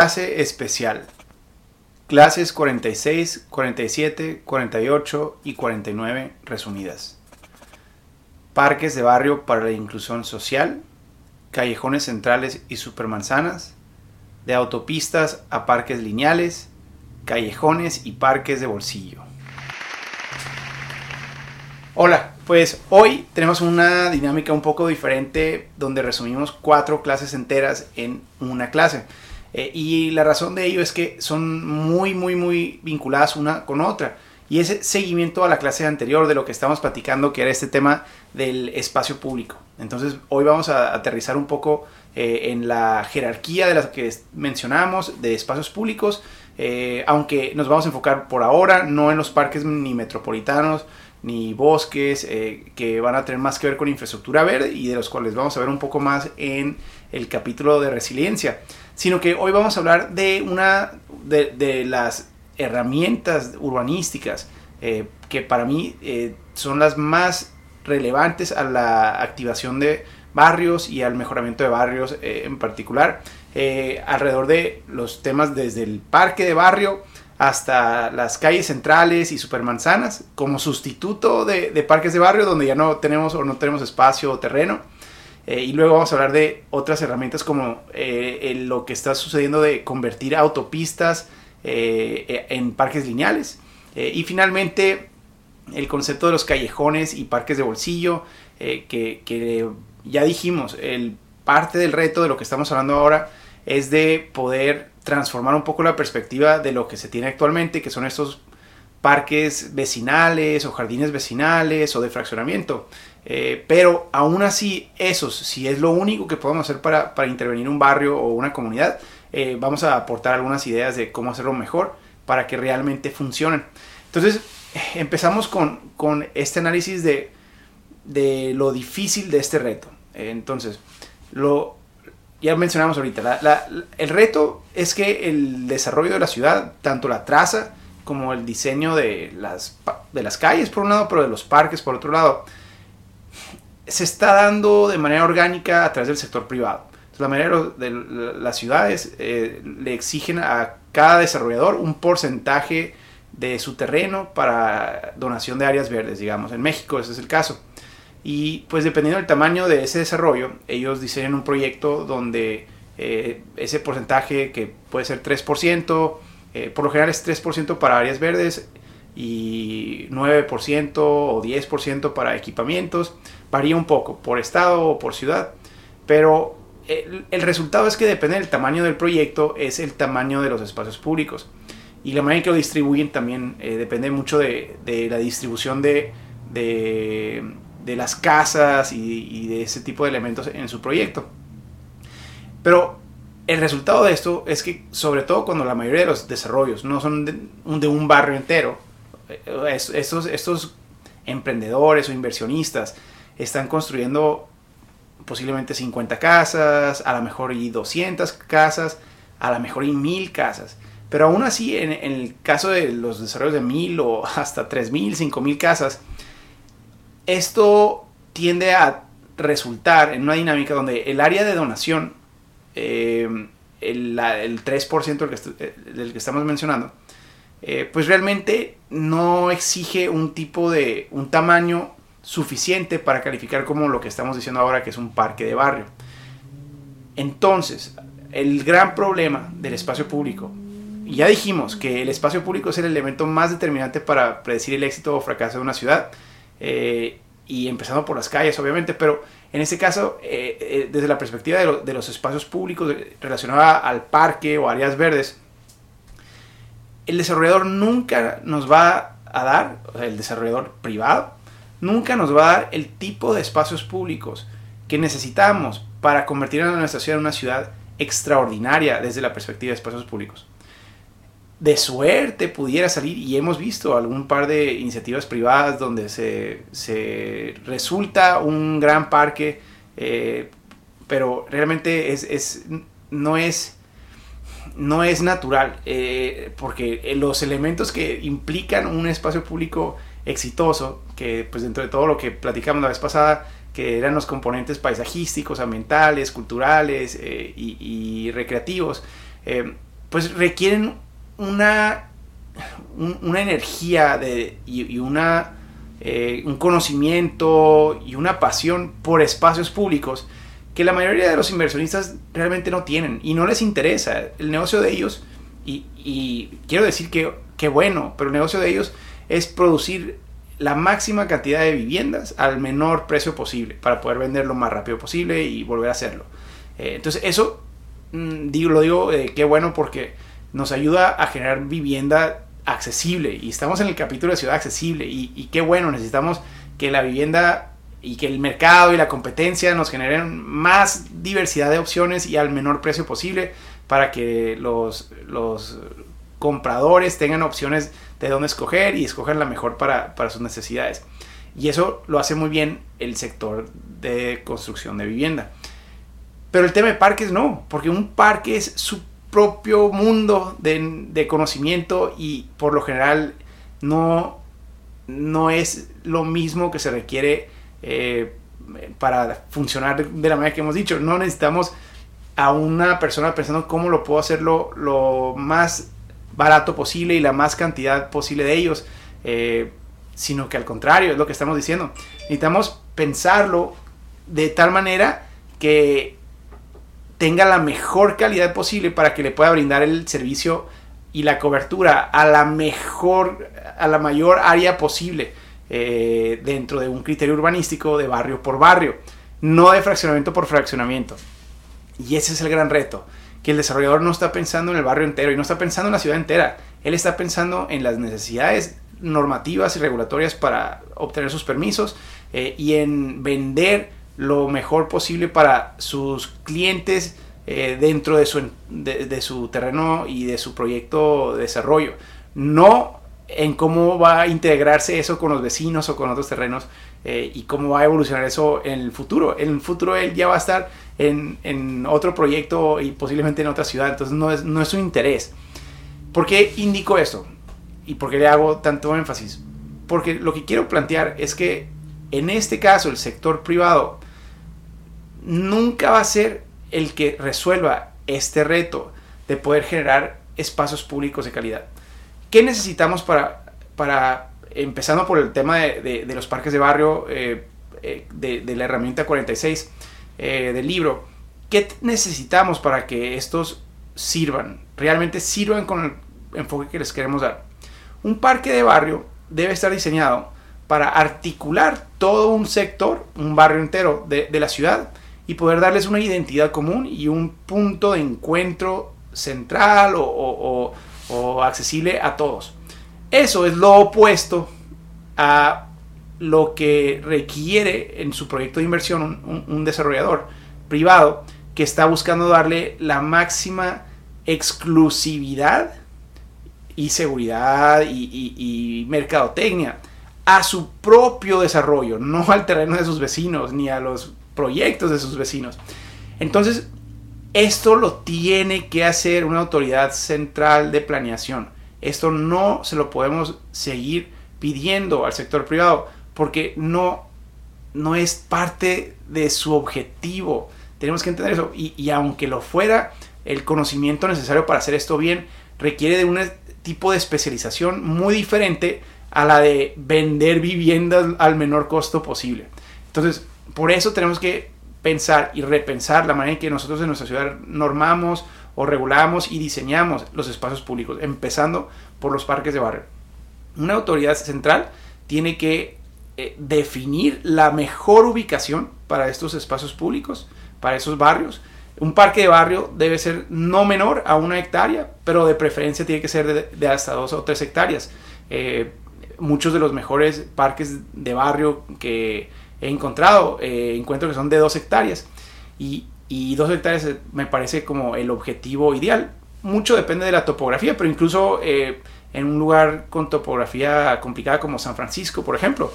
Clase especial. Clases 46, 47, 48 y 49 resumidas. Parques de barrio para la inclusión social, callejones centrales y supermanzanas, de autopistas a parques lineales, callejones y parques de bolsillo. Hola, pues hoy tenemos una dinámica un poco diferente donde resumimos cuatro clases enteras en una clase. Eh, y la razón de ello es que son muy, muy, muy vinculadas una con otra. Y ese seguimiento a la clase anterior de lo que estamos platicando, que era este tema del espacio público. Entonces, hoy vamos a aterrizar un poco eh, en la jerarquía de las que mencionamos de espacios públicos, eh, aunque nos vamos a enfocar por ahora no en los parques ni metropolitanos, ni bosques, que van a tener más que ver con infraestructura verde y de los cuales vamos a ver un poco más en el capítulo de resiliencia sino que hoy vamos a hablar de una de, las herramientas urbanísticas eh, que para mí eh, son las más relevantes a la activación de barrios y al mejoramiento de barrios eh, en particular, alrededor de los temas desde el parque de barrio hasta las calles centrales y supermanzanas, como sustituto de, de parques de barrio donde ya no tenemos o no tenemos espacio o terreno eh, y luego vamos a hablar de otras herramientas como eh, lo que está sucediendo de convertir autopistas eh, en parques lineales. y finalmente el concepto de los callejones y parques de bolsillo, que, ya dijimos, el, parte del reto de lo que estamos hablando ahora es de poder transformar un poco la perspectiva de lo que se tiene actualmente, que son estos parques vecinales o jardines vecinales o de fraccionamiento. Eh, pero aún así, esos, si es lo único que podemos hacer para, intervenir un barrio o una comunidad, eh, vamos a aportar algunas ideas de cómo hacerlo mejor para que realmente funcionen. Entonces, empezamos con, este análisis de, lo difícil de este reto. entonces, lo, ya mencionamos ahorita, el reto es que el desarrollo de la ciudad, tanto la traza como el diseño de las, de las calles por un lado, pero de los parques por otro lado, se está dando de manera orgánica a través del sector privado. la mayoría de las ciudades eh, le exigen a cada desarrollador un porcentaje de su terreno para donación de áreas verdes, digamos. En México ese es el caso. Y pues dependiendo del tamaño de ese desarrollo, ellos diseñan un proyecto donde eh, ese porcentaje que puede ser 3%, eh, por lo general es 3% para áreas verdes y 9% o 10% para equipamientos. Varía un poco por estado o por ciudad, pero el, resultado es que depende del tamaño del proyecto, es el tamaño de los espacios públicos. Y la manera en que lo distribuyen también eh, depende mucho de, la distribución de, de, las casas y, de ese tipo de elementos en su proyecto. Pero el resultado de esto es que, sobre todo cuando la mayoría de los desarrollos no son de, de un barrio entero, estos, estos emprendedores o inversionistas están construyendo posiblemente 50 casas, a lo mejor y 200 casas, a lo mejor y 1000 casas. Pero aún así, en, el caso de los desarrollos de 1000 o hasta 3000, 5000 casas, esto tiende a resultar en una dinámica donde el área de donación, eh, el, el, 3% del que, del que estamos mencionando, eh, pues realmente no exige un tipo de, un tamaño suficiente para calificar como lo que estamos diciendo ahora que es un parque de barrio. Entonces, el gran problema del espacio público, ya dijimos que el espacio público es el elemento más determinante para predecir el éxito o fracaso de una ciudad, eh, y empezando por las calles obviamente, pero en este caso, eh, desde la perspectiva de, de, los espacios públicos relacionados al parque o áreas verdes, el desarrollador nunca nos va a dar, el desarrollador privado, nunca nos va a dar el tipo de espacios públicos que necesitamos para convertir a nuestra ciudad en una ciudad extraordinaria desde la perspectiva de espacios públicos. De suerte pudiera salir, y hemos visto algún par de iniciativas privadas donde se, resulta un gran parque, eh, pero realmente es, no es no es natural, eh, porque los elementos que implican un espacio público exitoso, que pues dentro de todo lo que platicamos la vez pasada, que eran los componentes paisajísticos, ambientales, culturales eh, y, recreativos, pues requieren una, una energía de, y, una, eh, un conocimiento y una pasión por espacios públicos que la mayoría de los inversionistas realmente no tienen y no les interesa. El negocio de ellos, y, quiero decir que, que bueno, pero el negocio de ellos es producir la máxima cantidad de viviendas al menor precio posible para poder vender lo más rápido posible y volver a hacerlo. Eh, entonces eso mm, digo, lo digo eh, qué bueno porque nos ayuda a generar vivienda accesible y estamos en el capítulo de ciudad accesible y, qué bueno, necesitamos que la vivienda y que el mercado y la competencia nos generen más diversidad de opciones y al menor precio posible para que los, los compradores tengan opciones de dónde escoger y escoger la mejor para, para sus necesidades. Y eso lo hace muy bien el sector de construcción de vivienda. Pero el tema de parques no, porque un parque es su propio mundo de, conocimiento y por lo general no, no es lo mismo que se requiere eh, para funcionar de la manera que hemos dicho. No necesitamos a una persona pensando cómo lo puedo hacer lo, más barato posible y la más cantidad posible de ellos, eh, sino que al contrario, es lo que estamos diciendo. Necesitamos pensarlo de tal manera que tenga la mejor calidad posible para que le pueda brindar el servicio y la cobertura a la mejor, a la mayor área posible eh, dentro de un criterio urbanístico de barrio por barrio, no de fraccionamiento por fraccionamiento. Y ese es el gran reto, que el desarrollador no está pensando en el barrio entero y no está pensando en la ciudad entera, él está pensando en las necesidades normativas y regulatorias para obtener sus permisos eh, y en vender lo mejor posible para sus clientes eh, dentro de su, de, su terreno y de su proyecto de desarrollo. No en cómo va a integrarse eso con los vecinos o con otros terrenos eh, y cómo va a evolucionar eso en el futuro. En el futuro él ya va a estar en, en otro proyecto y posiblemente en otra ciudad, entonces no es, no es su interés. ¿Por qué indico esto? ¿Y por qué le hago tanto énfasis? Porque lo que quiero plantear es que en este caso el sector privado nunca va a ser el que resuelva este reto de poder generar espacios públicos de calidad. ¿Qué necesitamos para, para empezando por el tema de, los parques de barrio, eh, eh, de, la herramienta 46 eh, del libro? ¿Qué necesitamos para que estos sirvan, realmente sirvan con el enfoque que les queremos dar? Un parque de barrio debe estar diseñado para articular todo un sector, un barrio entero de la ciudad, y poder darles una identidad común y un punto de encuentro central o, accesible a todos. Eso es lo opuesto a lo que requiere en su proyecto de inversión un, desarrollador privado que está buscando darle la máxima exclusividad y seguridad y, y, mercadotecnia a su propio desarrollo, no al terreno de sus vecinos ni a los proyectos de sus vecinos. Entonces, esto lo tiene que hacer una autoridad central de planeación. Esto no se lo podemos seguir pidiendo al sector privado porque no, no es parte de su objetivo. Tenemos que entender eso. Y, y aunque lo fuera, el conocimiento necesario para hacer esto bien requiere de un tipo de especialización muy diferente a la de vender viviendas al menor costo posible. Entonces, por eso tenemos que pensar y repensar la manera en que nosotros en nuestra ciudad normamos o regulamos y diseñamos los espacios públicos, empezando por los parques de barrio. Una autoridad central tiene que eh, definir la mejor ubicación para estos espacios públicos, para esos barrios. Un parque de barrio debe ser no menor a una hectárea, pero de preferencia tiene que ser de, hasta dos o tres hectáreas. Eh, muchos de los mejores parques de barrio que he encontrado, eh, que son de dos hectáreas y, y dos hectáreas eh, me parece como el objetivo ideal. Mucho depende de la topografía, pero incluso eh, en un lugar con topografía complicada como San Francisco, por ejemplo,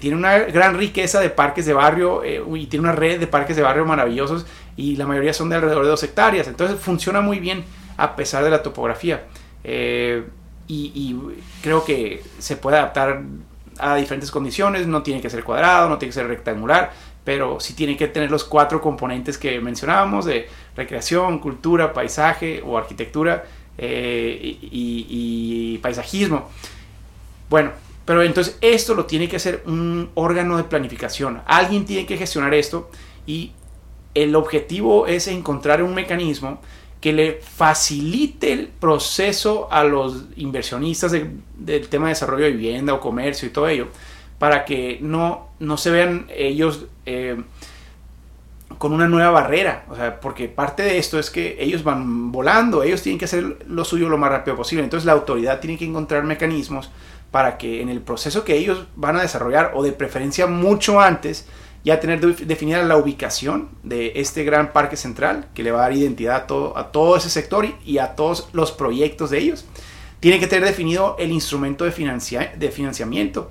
tiene una gran riqueza de parques de barrio y tiene una red de parques de barrio maravillosos y la mayoría son de alrededor de dos hectáreas. Entonces funciona muy bien a pesar de la topografía. y, y, creo que se puede adaptar a diferentes condiciones, no tiene que ser cuadrado, no tiene que ser rectangular, pero sí tiene que tener los cuatro componentes que mencionábamos de recreación, cultura, paisaje o arquitectura y, paisajismo. Bueno, pero entonces esto lo tiene que hacer un órgano de planificación. Alguien tiene que gestionar esto y el objetivo es encontrar un mecanismo que le facilite el proceso a los inversionistas del tema de desarrollo de vivienda o comercio y todo ello, para que no, no se vean ellos eh, con una nueva barrera. O sea, porque parte de esto es que ellos van volando, ellos tienen que hacer lo suyo lo más rápido posible. Entonces la autoridad tiene que encontrar mecanismos para que en el proceso que ellos van a desarrollar, o de preferencia mucho antes, ya tener definida la ubicación de este gran parque central que le va a dar identidad a todo, ese sector y, a todos los proyectos de ellos. Tiene que tener definido el instrumento de, de financiamiento,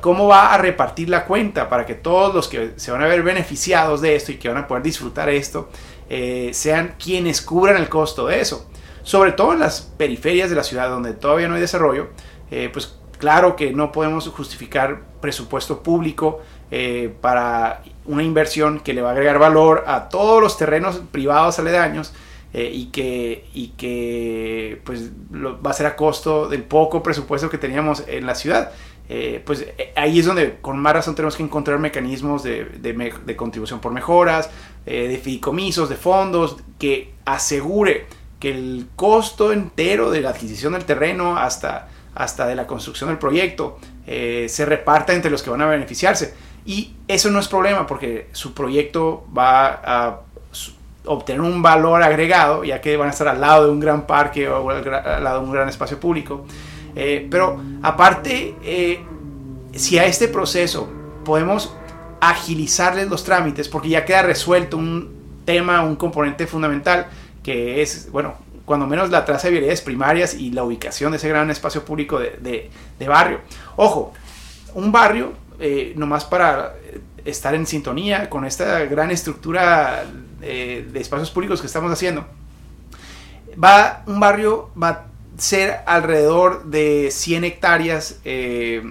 cómo va a repartir la cuenta para que todos los que se van a ver beneficiados de esto y que van a poder disfrutar esto eh, sean quienes cubran el costo de eso. Sobre todo en las periferias de la ciudad donde todavía no hay desarrollo, eh, pues claro que no podemos justificar presupuesto público eh, para una inversión que le va a agregar valor a todos los terrenos privados aledaños eh, y que, y que pues, va a ser a costo del poco presupuesto que teníamos en la ciudad. Eh, pues ahí es donde con más razón tenemos que encontrar mecanismos de, de, contribución por mejoras, de fideicomisos, de fondos, que asegure que el costo entero de la adquisición del terreno hasta, hasta de la construcción del proyecto se reparta entre los que van a beneficiarse. Y eso no es problema porque su proyecto va a obtener un valor agregado, ya que van a estar al lado de un gran parque o al, lado de un gran espacio público. Eh, pero aparte, eh, si a este proceso podemos agilizarles los trámites, porque ya queda resuelto un tema, un componente fundamental, que es, bueno, cuando menos la traza de vialidades primarias y la ubicación de ese gran espacio público de, de barrio. Ojo, un barrio eh, nomás para estar en sintonía con esta gran estructura eh, de espacios públicos que estamos haciendo. Va, un barrio va a ser alrededor de 100 hectáreas eh,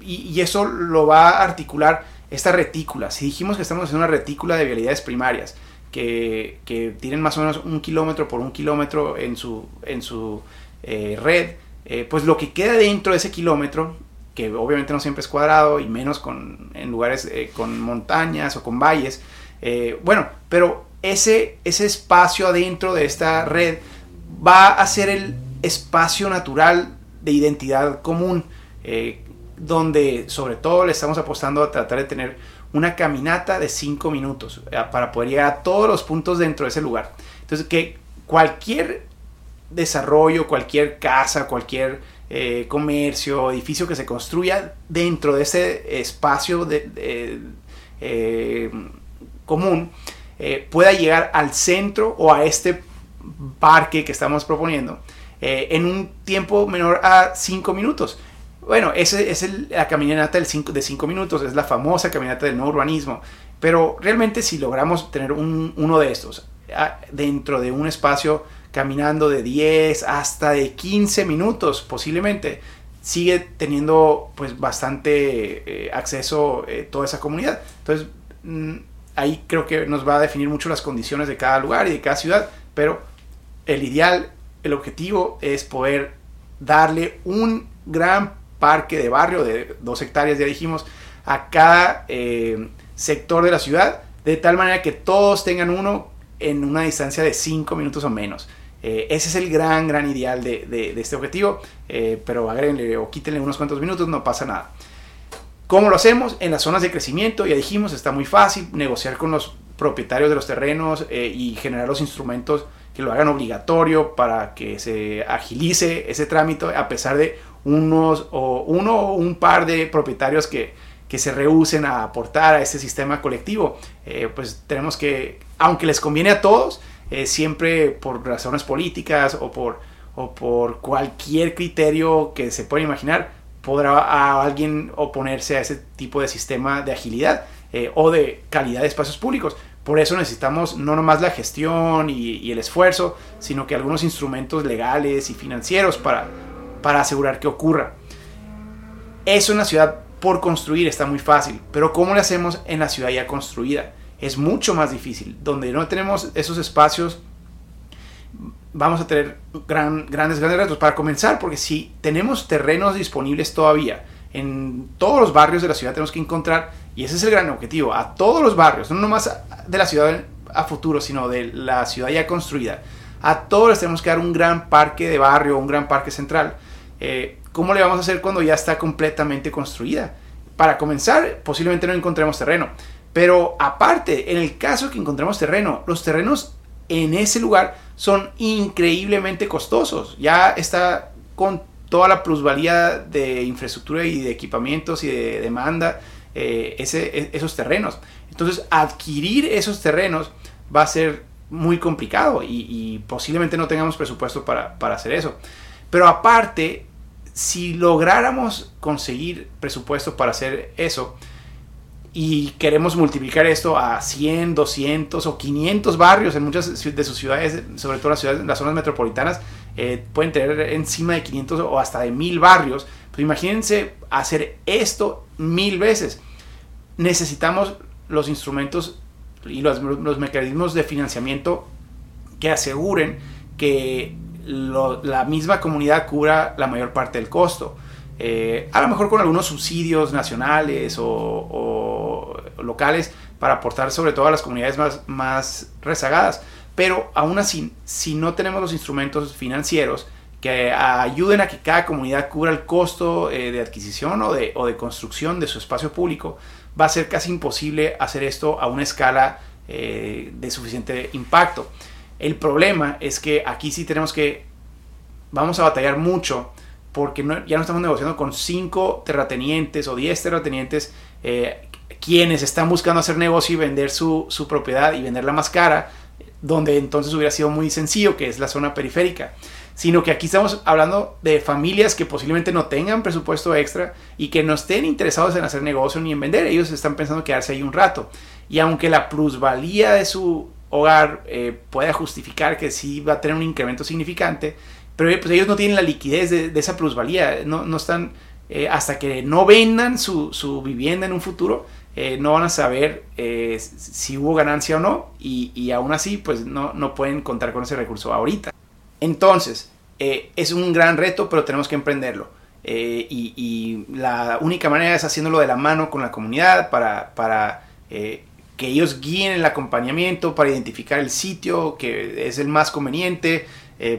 y, eso lo va a articular esta retícula. Si dijimos que estamos haciendo una retícula de vialidades primarias que, tienen más o menos un kilómetro por un kilómetro en su, en su red, pues lo que queda dentro de ese kilómetro que obviamente no siempre es cuadrado y menos con, en lugares eh, con montañas o con valles. Eh, bueno, pero ese, ese espacio adentro de esta red va a ser el espacio natural de identidad común, eh, donde sobre todo le estamos apostando a tratar de tener una caminata de 5 minutos para poder llegar a todos los puntos dentro de ese lugar. Entonces, que cualquier desarrollo, cualquier casa, cualquier eh, comercio, edificio que se construya dentro de ese espacio de, eh, común eh, pueda llegar al centro o a este parque que estamos proponiendo en un tiempo menor a 5 minutos. Bueno, esa es la caminata del cinco, de 5 minutos, es la famosa caminata del no urbanismo. Pero realmente si logramos tener uno de estos ah, dentro de un espacio caminando de 10 hasta de 15 minutos posiblemente, sigue teniendo pues bastante eh, acceso eh, toda esa comunidad. Entonces, mm, ahí creo que nos va a definir mucho las condiciones de cada lugar y de cada ciudad, pero el ideal, el objetivo es poder darle un gran parque de barrio de dos hectáreas, ya dijimos, a cada eh, sector de la ciudad, de tal manera que todos tengan uno en una distancia de 5 minutos o menos. Eh, ese es el gran, gran ideal de, este objetivo, eh, pero agréguenle o quítenle unos cuantos minutos, no pasa nada. ¿Cómo lo hacemos? En las zonas de crecimiento, ya dijimos, está muy fácil negociar con los propietarios de los terrenos eh, y generar los instrumentos que lo hagan obligatorio para que se agilice ese trámite a pesar de unos o uno o un par de propietarios que, que se rehúsen a aportar a este sistema colectivo. pues tenemos que, aunque les conviene a todos, eh, siempre por razones políticas o por, o por cualquier criterio que se pueda imaginar, podrá a alguien oponerse a ese tipo de sistema de agilidad eh, o de calidad de espacios públicos. Por eso necesitamos no nomás la gestión y, el esfuerzo, sino que algunos instrumentos legales y financieros para, para asegurar que ocurra. Eso en la ciudad por construir está muy fácil, pero ¿cómo lo hacemos en la ciudad ya construida? Es mucho más difícil. Donde no tenemos esos espacios, vamos a tener gran, grandes, grandes retos. Para comenzar, porque si tenemos terrenos disponibles todavía, en todos los barrios de la ciudad tenemos que encontrar, y ese es el gran objetivo, a todos los barrios, no nomás de la ciudad a futuro, sino de la ciudad ya construida. A todos les tenemos que dar un gran parque de barrio, un gran parque central. Eh, ¿Cómo le vamos a hacer cuando ya está completamente construida? Para comenzar, posiblemente no encontremos terreno. Pero aparte, en el caso que encontremos terreno, los terrenos en ese lugar son increíblemente costosos. Ya está con toda la plusvalía de infraestructura y de equipamientos y de demanda eh, e, esos terrenos. Entonces, adquirir esos terrenos va a ser muy complicado y, posiblemente no tengamos presupuesto para, hacer eso. Pero aparte, si lográramos conseguir presupuesto para hacer eso y queremos multiplicar esto a 100, 200 o 500 barrios en muchas de sus ciudades, sobre todo las, ciudades, las zonas metropolitanas, eh, pueden tener encima de 500 o hasta de 1000 barrios. Pues imagínense hacer esto mil veces. Necesitamos los instrumentos y los, mecanismos de financiamiento que aseguren que la misma comunidad cubra la mayor parte del costo. Eh, a lo mejor con algunos subsidios nacionales o, locales para aportar sobre todo a las comunidades más, rezagadas. Pero aún así, si no tenemos los instrumentos financieros que ayuden a que cada comunidad cubra el costo eh, de adquisición o de, o de construcción de su espacio público, va a ser casi imposible hacer esto a una escala eh, de suficiente impacto. El problema es que aquí sí tenemos que, vamos a batallar mucho porque ya no estamos negociando con 5 terratenientes o 10 terratenientes eh, quienes están buscando hacer negocio y vender su, su propiedad y venderla más cara, donde entonces hubiera sido muy sencillo, que es la zona periférica sino que aquí estamos hablando de familias que posiblemente no tengan presupuesto extra y que no estén interesados en hacer negocio ni en vender, ellos están pensando quedarse ahí un rato. Y aunque la plusvalía de su hogar eh, pueda justificar que sí va a tener un incremento significante, pero pues ellos no tienen la liquidez de, esa plusvalía, no, no están, eh, hasta que no vendan su, su vivienda en un futuro, eh, no van a saber si hubo ganancia o no, y, y aún así pues no, no pueden contar con ese recurso ahorita. Entonces, eh, es un gran reto, pero tenemos que emprenderlo. Eh, y, la única manera es haciéndolo de la mano con la comunidad para, eh, que ellos guíen el acompañamiento, para identificar el sitio que es el más conveniente,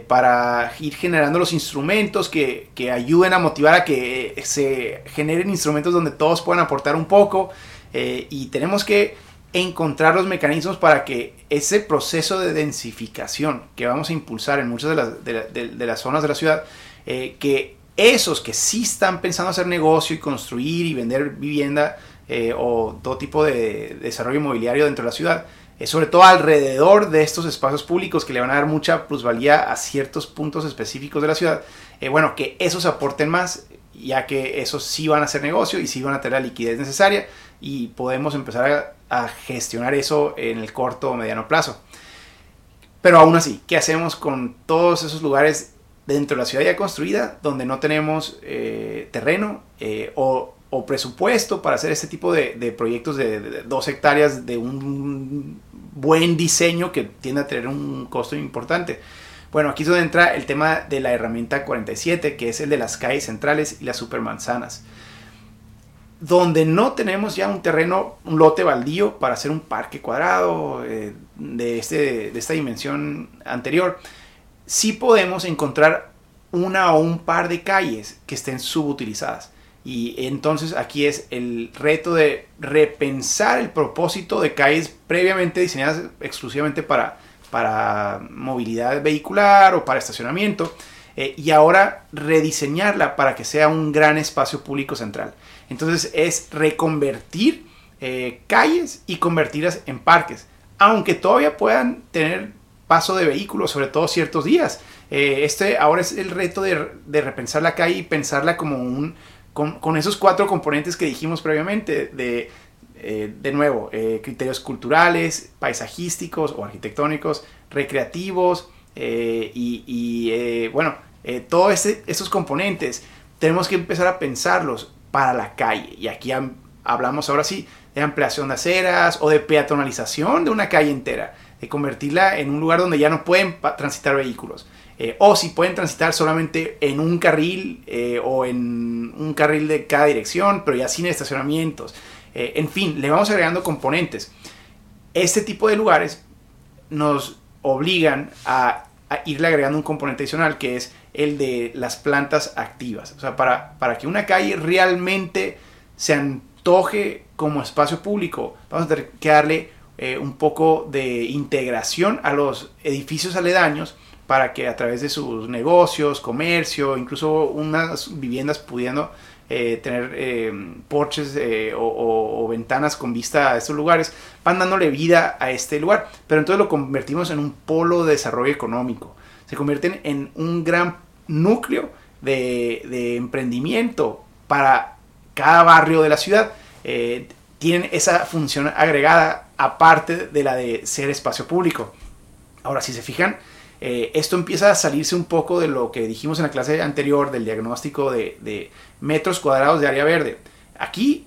para ir generando los instrumentos que, que, ayuden a motivar a que se generen instrumentos donde todos puedan aportar un poco. y tenemos que encontrar los mecanismos para que ese proceso de densificación que vamos a impulsar en muchas de las, de, las zonas de la ciudad, eh, que esos que sí están pensando hacer negocio y construir y vender vivienda eh, o todo tipo de desarrollo inmobiliario dentro de la ciudad, eh, sobre todo alrededor de estos espacios públicos que le van a dar mucha plusvalía a ciertos puntos específicos de la ciudad, bueno, que esos aporten más, ya que esos sí van a hacer negocio y sí van a tener la liquidez necesaria y podemos empezar a gestionar eso en el corto o mediano plazo. Pero aún así, ¿qué hacemos con todos esos lugares dentro de la ciudad ya construida donde no tenemos eh, terreno eh, o, presupuesto para hacer este tipo de, proyectos de, dos hectáreas de un buen diseño que tiende a tener un costo importante? Bueno, aquí es donde entra el tema de la herramienta 47, que es el de las calles centrales y las supermanzanas donde no tenemos ya un terreno, un lote baldío para hacer un parque cuadrado eh, de, este, de esta dimensión anterior, sí podemos encontrar una o un par de calles que estén subutilizadas. Y entonces aquí es el reto de repensar el propósito de calles previamente diseñadas exclusivamente para, para movilidad vehicular o para estacionamiento eh, y ahora rediseñarla para que sea un gran espacio público central. Entonces es reconvertir eh, calles y convertirlas en parques, aunque todavía puedan tener paso de vehículos, sobre todo ciertos días. Eh, este ahora es el reto de, repensar la calle y pensarla como un, con, esos cuatro componentes que dijimos previamente, de, de nuevo, criterios culturales, paisajísticos o arquitectónicos, recreativos y, bueno, eh, todos estos componentes tenemos que empezar a pensarlos para la calle. Y aquí hablamos ahora sí de ampliación de aceras o de peatonalización de una calle entera. convertirla en un lugar donde ya no pueden transitar vehículos. Eh, o si pueden transitar solamente en un carril eh, o en un carril de cada dirección, pero ya sin estacionamientos. Eh, en fin, le vamos agregando componentes. Este tipo de lugares nos obligan a, irle agregando un componente adicional que es el de las plantas activas. O sea, para, para que una calle realmente se antoje como espacio público, vamos a tener que darle un poco de integración a los edificios aledaños para que a través de sus negocios, comercio, incluso unas viviendas pudiendo eh, tener eh, porches eh, o, ventanas con vista a estos lugares, van dándole vida a este lugar. Pero entonces lo convertimos en un polo de desarrollo económico. Se convierten en un gran núcleo de, de emprendimiento para cada barrio de la ciudad. tienen esa función agregada aparte de la de ser espacio público. Ahora, si se fijan, eh, esto empieza a salirse un poco de lo que dijimos en la clase anterior del diagnóstico de, metros cuadrados de área verde. Aquí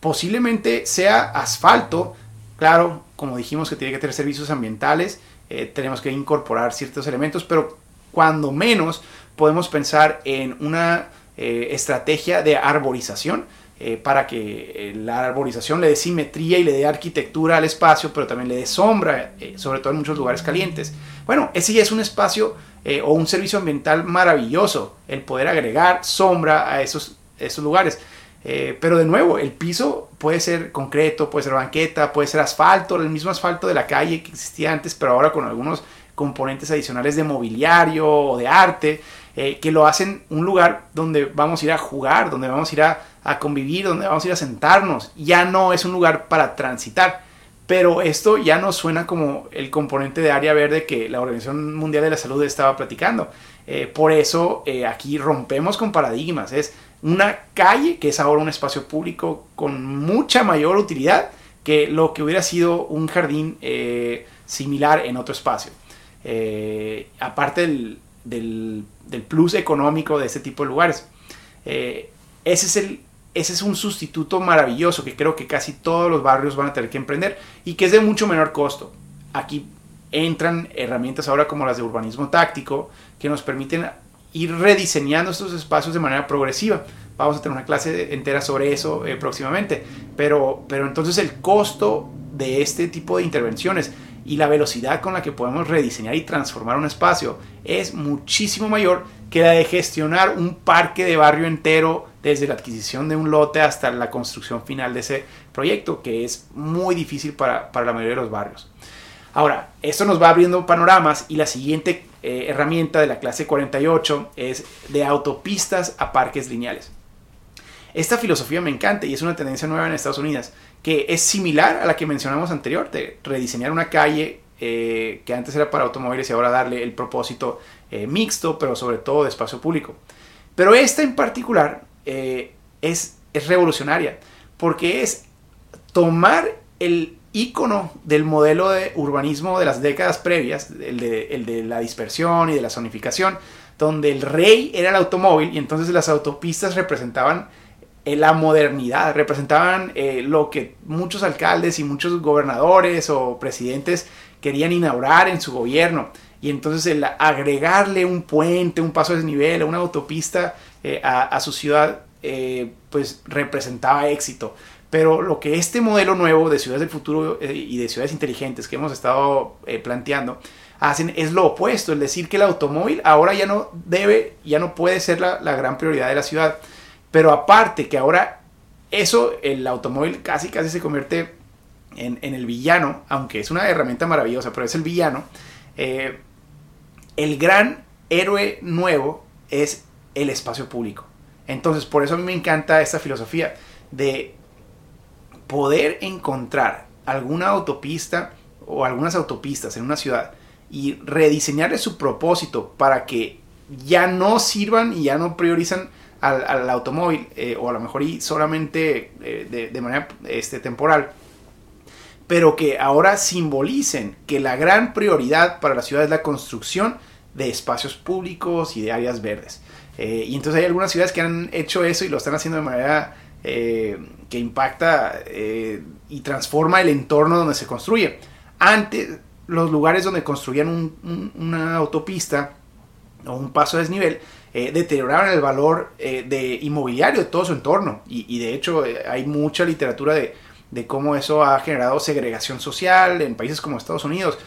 posiblemente sea asfalto, claro, como dijimos que tiene que tener servicios ambientales, eh, tenemos que incorporar ciertos elementos, pero cuando menos podemos pensar en una eh, estrategia de arborización para que la arborización le dé simetría y le dé arquitectura al espacio, pero también le dé sombra, sobre todo en muchos lugares calientes. Bueno, ese ya es un espacio eh, o un servicio ambiental maravilloso, el poder agregar sombra a esos, esos lugares. Eh, pero de nuevo, el piso puede ser concreto, puede ser banqueta, puede ser asfalto, el mismo asfalto de la calle que existía antes, pero ahora con algunos componentes adicionales de mobiliario o de arte, eh, que lo hacen un lugar donde vamos a ir a jugar, donde vamos a ir a, a convivir, donde vamos a ir a sentarnos. Ya no es un lugar para transitar pero esto ya no suena como el componente de área verde que la Organización Mundial de la Salud estaba platicando. Eh, por eso eh, aquí rompemos con paradigmas. Es una calle que es ahora un espacio público con mucha mayor utilidad que lo que hubiera sido un jardín eh, similar en otro espacio. aparte del, del, plus económico de este tipo de lugares. ese es el ese es un sustituto maravilloso que creo que casi todos los barrios van a tener que emprender y que es de mucho menor costo. Aquí entran herramientas ahora como las de urbanismo táctico que nos permiten ir rediseñando estos espacios de manera progresiva. Vamos a tener una clase entera sobre eso eh, próximamente. Pero, pero entonces el costo de este tipo de intervenciones y la velocidad con la que podemos rediseñar y transformar un espacio es muchísimo mayor que la de gestionar un parque de barrio entero desde la adquisición de un lote hasta la construcción final de ese proyecto, que es muy difícil para, la mayoría de los barrios. Ahora, esto nos va abriendo panoramas y la siguiente eh, herramienta de la clase 48 es de autopistas a parques lineales. Esta filosofía me encanta y es una tendencia nueva en Estados Unidos, que es similar a la que mencionamos anterior, de rediseñar una calle eh, que antes era para automóviles y ahora darle el propósito eh, mixto, pero sobre todo de espacio público. Pero esta en particular eh, es, es revolucionaria, porque es tomar el icono del modelo de urbanismo de las décadas previas, el de, la dispersión y de la zonificación, donde el rey era el automóvil y entonces las autopistas representaban eh, la modernidad, representaban eh, lo que muchos alcaldes y muchos gobernadores o presidentes querían inaugurar en su gobierno. Y entonces el agregarle un puente, un paso de desnivel, una autopista eh, a, su ciudad, eh, pues representaba éxito. Pero lo que este modelo nuevo de ciudades del futuro eh, y de ciudades inteligentes que hemos estado planteando hacen es lo opuesto, es decir, que el automóvil ahora ya no debe, ya no puede ser la, gran prioridad de la ciudad. Pero aparte que ahora eso, el automóvil casi casi se convierte en, el villano, aunque es una herramienta maravillosa, pero es el villano. el gran héroe nuevo es el espacio público. Entonces, por eso a mí me encanta esta filosofía de poder encontrar alguna autopista o algunas autopistas en una ciudad y rediseñarle su propósito para que ya no sirvan y ya no priorizan al, automóvil eh, o a lo mejor y solamente eh, de, manera este, temporal, pero que ahora simbolicen que la gran prioridad para la ciudad es la construcción de espacios públicos y de áreas verdes. Eh, y entonces hay algunas ciudades que han hecho eso y lo están haciendo de manera eh, que impacta eh, y transforma el entorno donde se construye. Antes, los lugares donde construían una autopista o un paso a desnivel, deterioraron el valor de inmobiliario de todo su entorno. Y, de hecho hay mucha literatura de, cómo eso ha generado segregación social en países como Estados Unidos.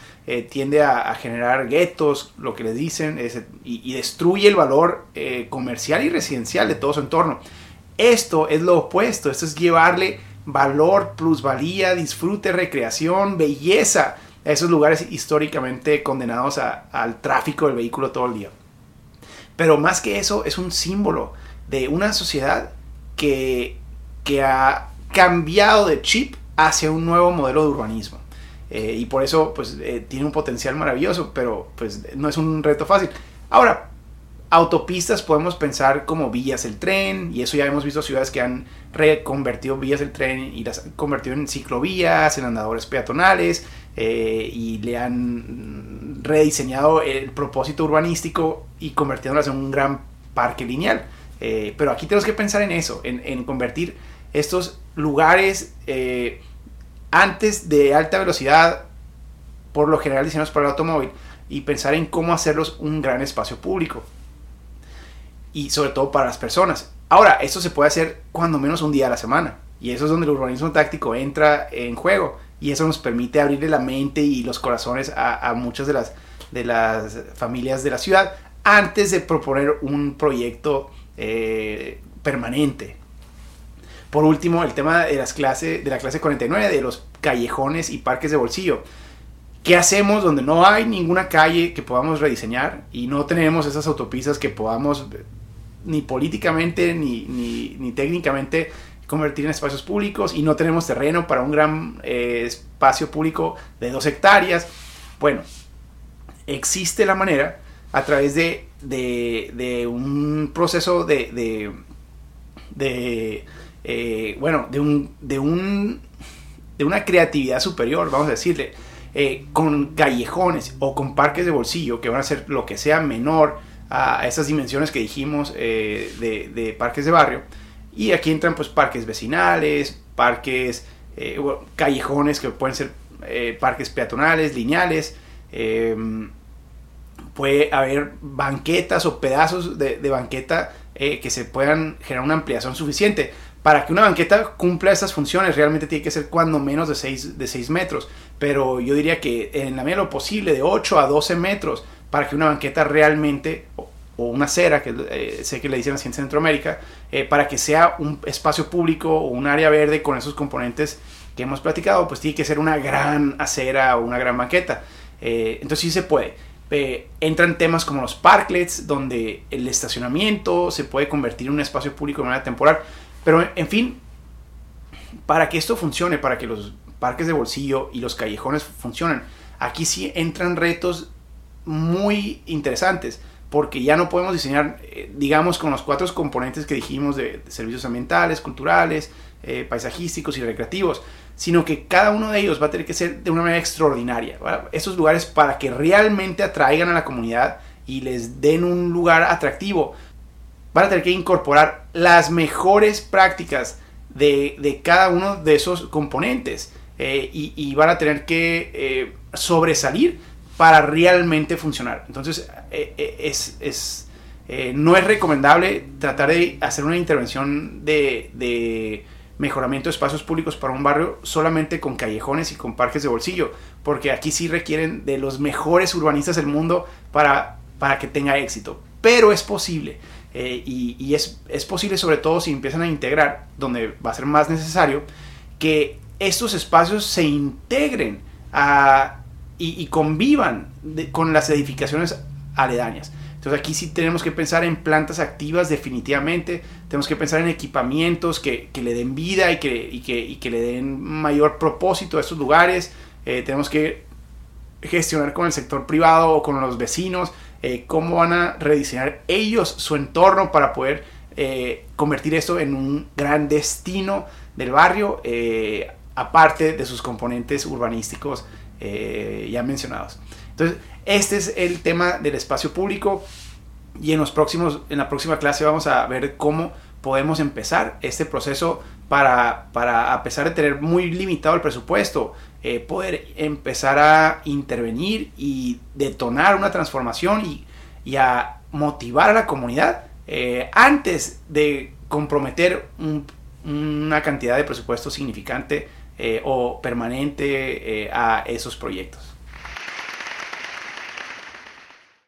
Tiende a, generar guetos, lo que les dicen, y, destruye el valor comercial y residencial de todo su entorno. Esto es lo opuesto, esto es llevarle valor, plusvalía, disfrute, recreación, belleza a esos lugares históricamente condenados al tráfico del vehículo todo el día. Pero más que eso, es un símbolo de una sociedad que, que ha cambiado de chip hacia un nuevo modelo de urbanismo. Eh, y por eso pues eh, tiene un potencial maravilloso, pero pues no es un reto fácil. Ahora, autopistas podemos pensar como vías del tren, y eso ya hemos visto ciudades que han reconvertido vías del tren y las han convertido en ciclovías, en andadores peatonales, eh, y le han rediseñado el propósito urbanístico y convirtiéndolas en un gran parque lineal. Pero aquí tenemos que pensar en eso, en, convertir estos lugares antes de alta velocidad, por lo general diseñados para el automóvil, y pensar en cómo hacerlos un gran espacio público. Y sobre todo para las personas. Ahora, esto se puede hacer cuando menos un día a la semana. Y eso es donde el urbanismo táctico entra en juego y eso nos permite abrirle la mente y los corazones a, muchas de las, familias de la ciudad antes de proponer un proyecto eh, permanente. Por último, el tema de, las clases, de la clase 49, de los callejones y parques de bolsillo. ¿Qué hacemos donde no hay ninguna calle que podamos rediseñar y no tenemos esas autopistas que podamos ni políticamente ni, ni, ni técnicamente convertir en espacios públicos y no tenemos terreno para un gran eh, espacio público de dos hectáreas. Bueno, existe la manera a través de, de, un proceso de, de, eh, bueno, de, un, de, un, de una creatividad superior, vamos a decirle, eh, con callejones o con parques de bolsillo que van a ser lo que sea menor a esas dimensiones que dijimos de parques de barrio y aquí entran pues parques vecinales, parques, eh, callejones que pueden ser eh, parques peatonales, lineales. Em, puede haber banquetas o pedazos de, banqueta eh, que se puedan generar una ampliación suficiente. Para que una banqueta cumpla estas funciones realmente tiene que ser cuando menos de 6, de 6 metros. Pero yo diría que en la medida de lo posible de 8 a 12 metros para que una banqueta realmente o una acera, que eh, sé que le dicen así en Centroamérica, eh, para que sea un espacio público o un área verde con esos componentes que hemos platicado, pues tiene que ser una gran acera o una gran maqueta. Eh, entonces sí se puede. entran temas como los parklets, donde el estacionamiento se puede convertir en un espacio público de manera temporal. Pero en fin, para que esto funcione, para que los parques de bolsillo y los callejones funcionen, aquí sí entran retos muy interesantes porque ya no podemos diseñar, eh, digamos, con los cuatro componentes que dijimos de, servicios ambientales, culturales, eh, paisajísticos y recreativos, sino que cada uno de ellos va a tener que ser de una manera extraordinaria. Esos lugares para que realmente atraigan a la comunidad y les den un lugar atractivo, van a tener que incorporar las mejores prácticas de, cada uno de esos componentes eh, y, van a tener que sobresalir para realmente funcionar. Entonces, eh, eh, es, eh, no es recomendable tratar de hacer una intervención de, mejoramiento de espacios públicos para un barrio solamente con callejones y con parques de bolsillo, porque aquí sí requieren de los mejores urbanistas del mundo para, para que tenga éxito. Pero es posible. Y, es, es, posible sobre todo si empiezan a integrar, donde va a ser más necesario, que estos espacios se integren a y, convivan con las edificaciones aledañas. Entonces aquí sí tenemos que pensar en plantas activas definitivamente, tenemos que pensar en equipamientos que, le den vida y que, que, le den mayor propósito a estos lugares, eh, tenemos que gestionar con el sector privado o con los vecinos eh, cómo van a rediseñar ellos su entorno para poder eh, convertir esto en un gran destino del barrio, aparte de sus componentes urbanísticos eh, ya mencionados. Entonces, este es el tema del espacio público y en, los próximos, en la próxima clase vamos a ver cómo podemos empezar este proceso para, para a pesar de tener muy limitado el presupuesto, eh, poder empezar a intervenir y detonar una transformación y, a motivar a la comunidad eh, antes de comprometer una cantidad de presupuesto significante o permanente a esos proyectos.